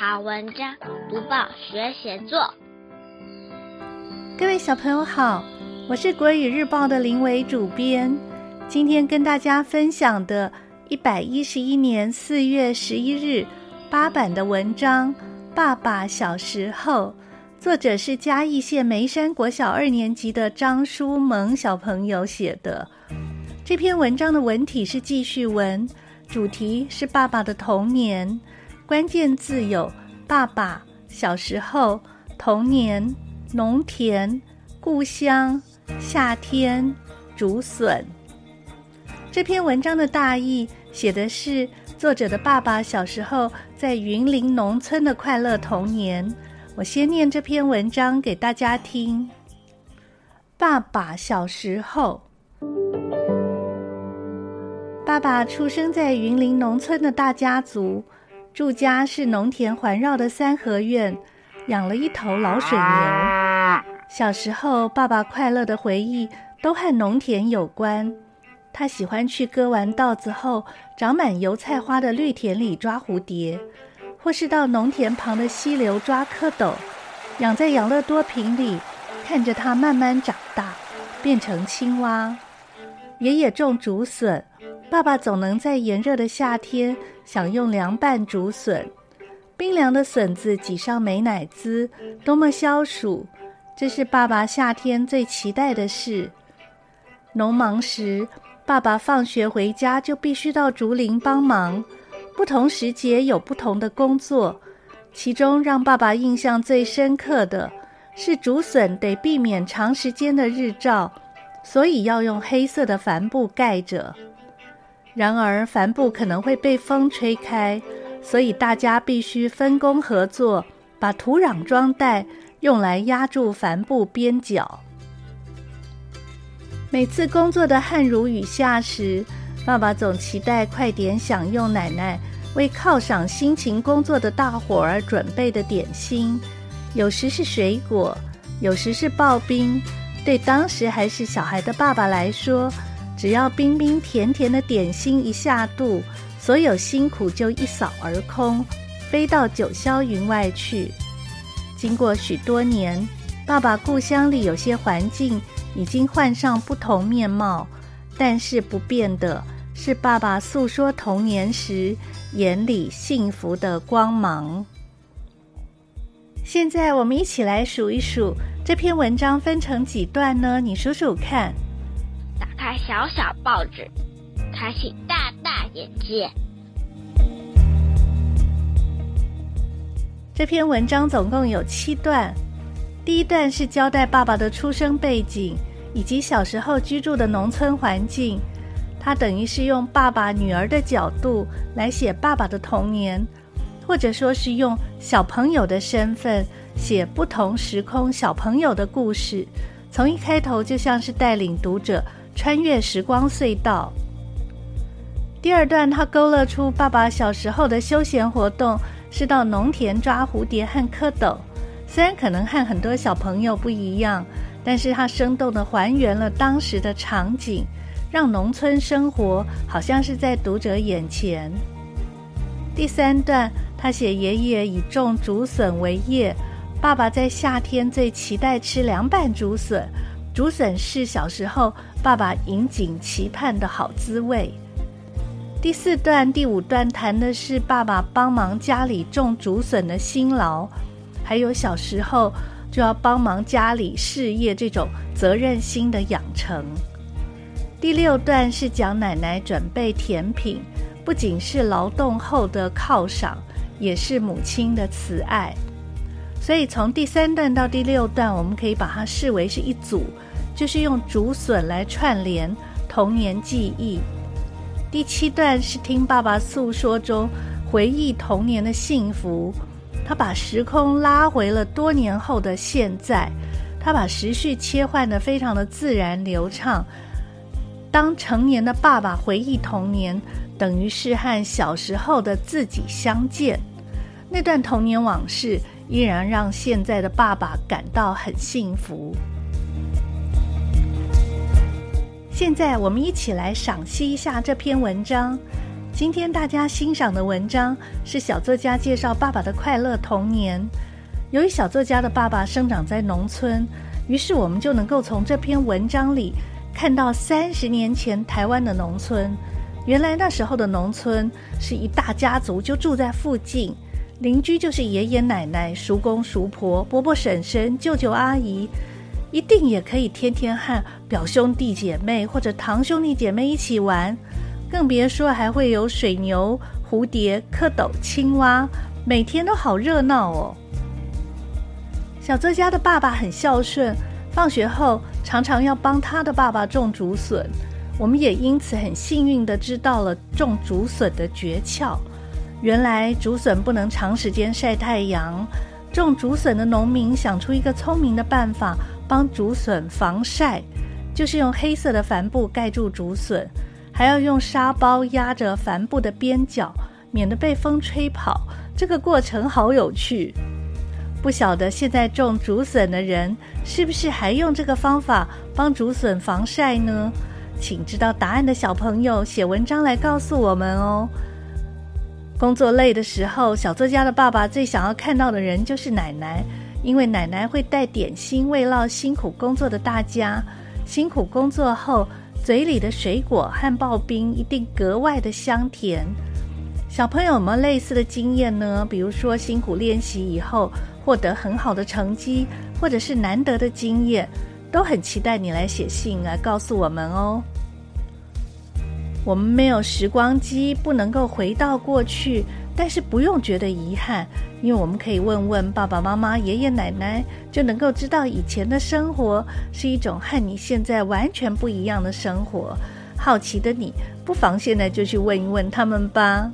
好文章，读报学写作。各位小朋友好，我是国语日报的林伟主编。今天跟大家分享的一百一十一年四月十一日八版的文章《爸爸小时候》，作者是嘉义县梅山国小二年级的张书萌小朋友写的。这篇文章的文体是记叙文，主题是爸爸的童年，关键字有爸爸、小时候、童年。农田、故乡、夏天、竹笋。这篇文章的大意写的是作者的爸爸小时候在云林农村的快乐童年。我先念这篇文章给大家听。爸爸小时候，爸爸出生在云林农村的大家族，住家是农田环绕的三合院。养了一头老水牛。小时候，爸爸快乐的回忆都和农田有关。他喜欢去割完稻子后长满油菜花的绿田里抓蝴蝶，或是到农田旁的溪流抓蝌蚪，养在养乐多瓶里，看着它慢慢长大，变成青蛙。爷爷种竹笋，爸爸总能在炎热的夏天享用凉拌竹笋。冰凉的笋子挤上美乃滋，多么消暑！这是爸爸夏天最期待的事。农忙时，爸爸放学回家就必须到竹林帮忙。不同时节有不同的工作，其中让爸爸印象最深刻的是竹笋得避免长时间的日照，所以要用黑色的帆布盖着。然而，帆布可能会被风吹开。所以大家必须分工合作，把土壤装袋用来压住帆布边角。每次工作的汗如雨下时，爸爸总期待快点享用奶奶为犒赏辛勤工作的大伙儿准备的点心。有时是水果，有时是刨冰。对当时还是小孩的爸爸来说，只要冰冰甜甜的点心一下肚。所有辛苦就一扫而空，飞到九霄云外去。经过许多年，爸爸故乡里有些环境已经换上不同面貌，但是不变的是爸爸诉说童年时眼里幸福的光芒。现在我们一起来数一数这篇文章分成几段呢？你数数看。开小小报纸，开启大大眼界。这篇文章总共有七段，第一段是交代爸爸的出生背景以及小时候居住的农村环境，他等于是用爸爸女儿的角度来写爸爸的童年，或者说是用小朋友的身份写不同时空小朋友的故事，从一开头就像是带领读者穿越时光隧道。第二段，他勾勒出爸爸小时候的休闲活动。是到农田抓蝴蝶和蝌蚪，虽然可能和很多小朋友不一样，但是他生动地还原了当时的场景，让农村生活好像是在读者眼前。第三段，他写爷爷以种竹笋为业，爸爸在夏天最期待吃凉拌竹笋，竹笋是小时候爸爸引颈期盼的好滋味。第四段、第五段谈的是爸爸帮忙家里种竹笋的辛劳，还有小时候就要帮忙家里事业这种责任心的养成。第六段是讲奶奶准备甜品，不仅是劳动后的犒赏，也是母亲的慈爱。所以从第三段到第六段，我们可以把它视为是一组，就是用竹笋来串联童年记忆。第七段是听爸爸诉说中回忆童年的幸福，他把时空拉回了多年后的现在，他把时序切换得非常的自然流畅。当成年的爸爸回忆童年，等于是和小时候的自己相见，那段童年往事依然让现在的爸爸感到很幸福。现在我们一起来赏析一下这篇文章。今天大家欣赏的文章是小作家介绍爸爸的快乐童年。由于小作家的爸爸生长在农村，于是我们就能够从这篇文章里看到三十年前台湾的农村。原来那时候的农村是一大家族就住在附近，邻居就是爷爷奶奶、叔公叔婆、伯伯婶婶、舅舅阿姨，一定也可以天天和表兄弟姐妹或者堂兄弟姐妹一起玩，更别说还会有水牛、蝴蝶、蝌蚪、青蛙，每天都好热闹哦。小作家的爸爸很孝顺，放学后常常要帮他的爸爸种竹笋。我们也因此很幸运地知道了种竹笋的诀窍。原来竹笋不能长时间晒太阳，种竹笋的农民想出一个聪明的办法，帮竹笋防晒，就是用黑色的帆布盖住竹笋，还要用沙包压着帆布的边角，免得被风吹跑。这个过程好有趣。不晓得现在种竹笋的人是不是还用这个方法帮竹笋防晒呢？请知道答案的小朋友写文章来告诉我们哦。工作累的时候，小作家的爸爸最想要看到的人就是奶奶，因为奶奶会带点心慰劳辛苦工作的大家。辛苦工作后，嘴里的水果和刨冰一定格外的香甜。小朋友有没有类似的经验呢？比如说辛苦练习以后获得很好的成绩，或者是难得的经验。都很期待你来写信来告诉我们哦。我们没有时光机，不能够回到过去，但是不用觉得遗憾，因为我们可以问问爸爸妈妈、爷爷奶奶，就能够知道以前的生活是一种和你现在完全不一样的生活。好奇的你，不妨现在就去问一问他们吧。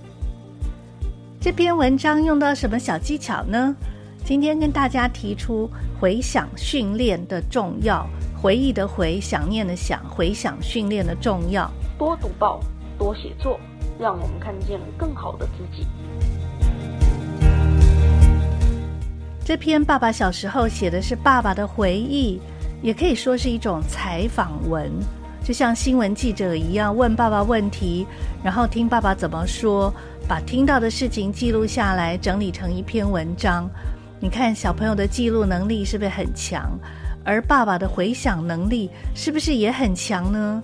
这篇文章用到什么小技巧呢？今天跟大家提出回想训练的重要，回忆的回，想念的想，回想训练的重要。多读报，多写作，让我们看见更好的自己。这篇爸爸小时候写的是爸爸的回忆，也可以说是一种采访文，就像新闻记者一样问爸爸问题，然后听爸爸怎么说，把听到的事情记录下来，整理成一篇文章。你看小朋友的记录能力是不是很强？而爸爸的回想能力是不是也很强呢？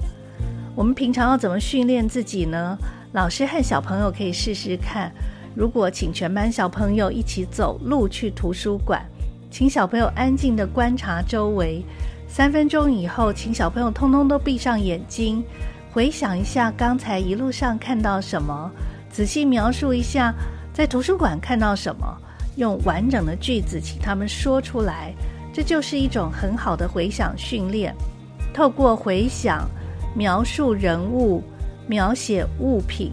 我们平常要怎么训练自己呢？老师和小朋友可以试试看。如果请全班小朋友一起走路去图书馆，请小朋友安静地观察周围，三分钟以后，请小朋友通通都闭上眼睛，回想一下刚才一路上看到什么，仔细描述一下在图书馆看到什么。用完整的句子，请他们说出来，这就是一种很好的回想训练。透过回想，描述人物，描写物品，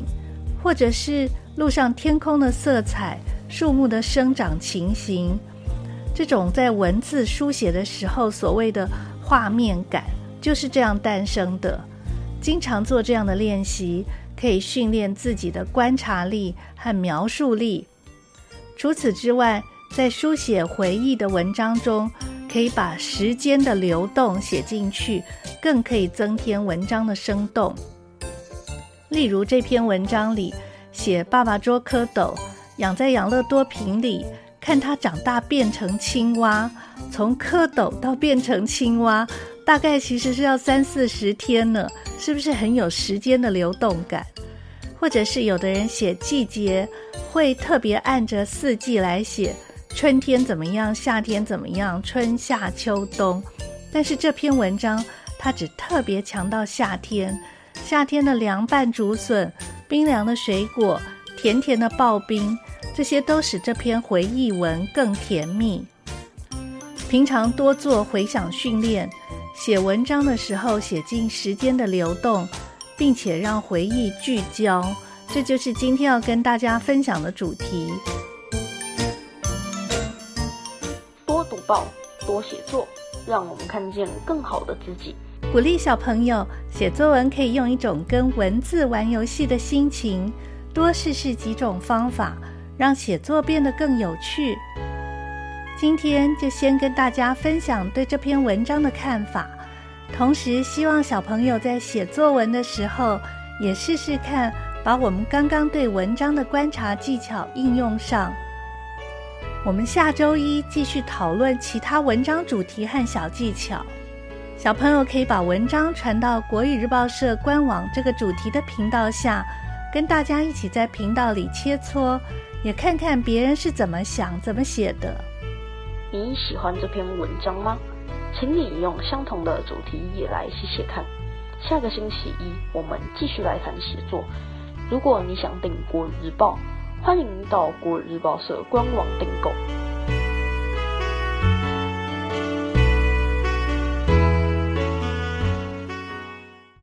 或者是路上天空的色彩、树木的生长情形，这种在文字书写的时候所谓的画面感，就是这样诞生的。经常做这样的练习，可以训练自己的观察力和描述力。除此之外，在书写回忆的文章中，可以把时间的流动写进去，更可以增添文章的生动。例如这篇文章里写爸爸捉蝌蚪，养在养乐多瓶里，看它长大变成青蛙，从蝌蚪到变成青蛙，大概其实是要三四十天呢，是不是很有时间的流动感？或者是有的人写季节，会特别按着四季来写，春天怎么样，夏天怎么样，春夏秋冬。但是这篇文章它只特别强调夏天，夏天的凉拌竹笋、冰凉的水果、甜甜的刨冰，这些都使这篇回忆文更甜蜜。平常多做回想训练，写文章的时候写进时间的流动。并且让回忆聚焦，这就是今天要跟大家分享的主题。多读报，多写作，让我们看见更好的自己。鼓励小朋友写作文，可以用一种跟文字玩游戏的心情，多试试几种方法，让写作变得更有趣。今天就先跟大家分享对这篇文章的看法。同时，希望小朋友在写作文的时候，也试试看把我们刚刚对文章的观察技巧应用上。我们下周一继续讨论其他文章主题和小技巧。小朋友可以把文章传到国语日报社官网这个主题的频道下，跟大家一起在频道里切磋，也看看别人是怎么想、怎么写的。你喜欢这篇文章吗？请你用相同的主题也来写写看。下个星期一我们继续来谈写作。如果你想订国语日报，欢迎到国语日报社官网订购。